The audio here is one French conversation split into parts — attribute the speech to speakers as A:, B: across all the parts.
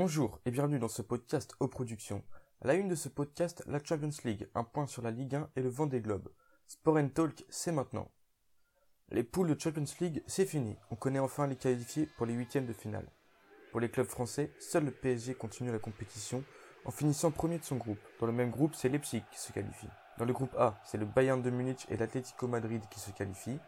A: Bonjour et bienvenue dans ce podcast aux productions. À la une de ce podcast, la Champions League, un point sur la Ligue 1 et le vent des globes. Sport and Talk, c'est maintenant. Les poules de Champions League, c'est fini. On connaît enfin les qualifiés pour les huitièmes de finale. Pour les clubs français, seul le PSG continue la compétition en finissant premier de son groupe. Dans le même groupe, c'est Leipzig qui se qualifie. Dans le groupe A, c'est le Bayern de Munich et l'Atlético Madrid qui se qualifient.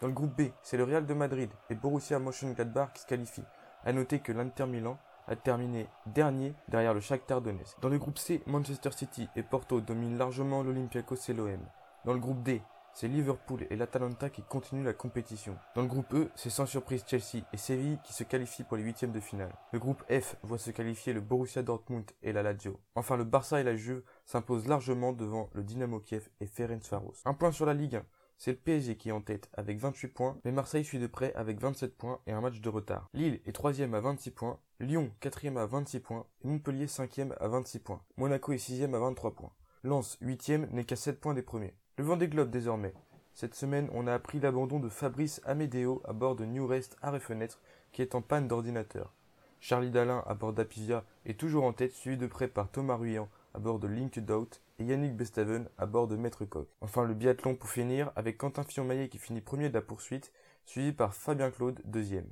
A: Dans le groupe B, c'est le Real de Madrid et Borussia Mönchengladbach qui se qualifient. À noter que l'Inter Milan a terminé dernier derrière le Shakhtar Donetsk. Dans le groupe C, Manchester City et Porto dominent largement l'Olympiakos et l'OM. Dans le groupe D, c'est Liverpool et l'Atalanta qui continuent la compétition. Dans le groupe E, c'est sans surprise Chelsea et Séville qui se qualifient pour les huitièmes de finale. Le groupe F voit se qualifier le Borussia Dortmund et la Lazio. Enfin, le Barça et la Juve s'imposent largement devant le Dynamo Kiev et Ferencvaros. Un point sur la Ligue 1. C'est le PSG qui est en tête avec 28 points, mais Marseille suit de près avec 27 points et un match de retard. Lille est 3 à 26 points, Lyon 4 à 26 points, et Montpellier 5 à 26 points. Monaco est 6 à 23 points. Lens 8 n'est qu'à 7 points des premiers. Le vent des globes désormais. Cette semaine, on a appris l'abandon de Fabrice Amedeo à bord de New Rest Arrêt Fenêtre qui est en panne d'ordinateur. Charlie Dalin à bord d'Apivia est toujours en tête, suivi de près par Thomas Ruyant à bord de Linked et Yannick Bestaven à bord de Maître Coq. Enfin le biathlon pour finir avec Quentin Fillon-Maillet qui finit premier de la poursuite, suivi par Fabien Claude deuxième.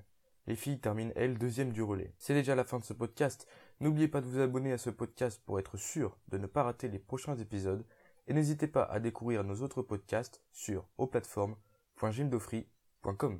A: Les filles terminent elles deuxième du relais. C'est déjà la fin de ce podcast. N'oubliez pas de vous abonner à ce podcast pour être sûr de ne pas rater les prochains épisodes et n'hésitez pas à découvrir nos autres podcasts sur plateformes.gildofree.com.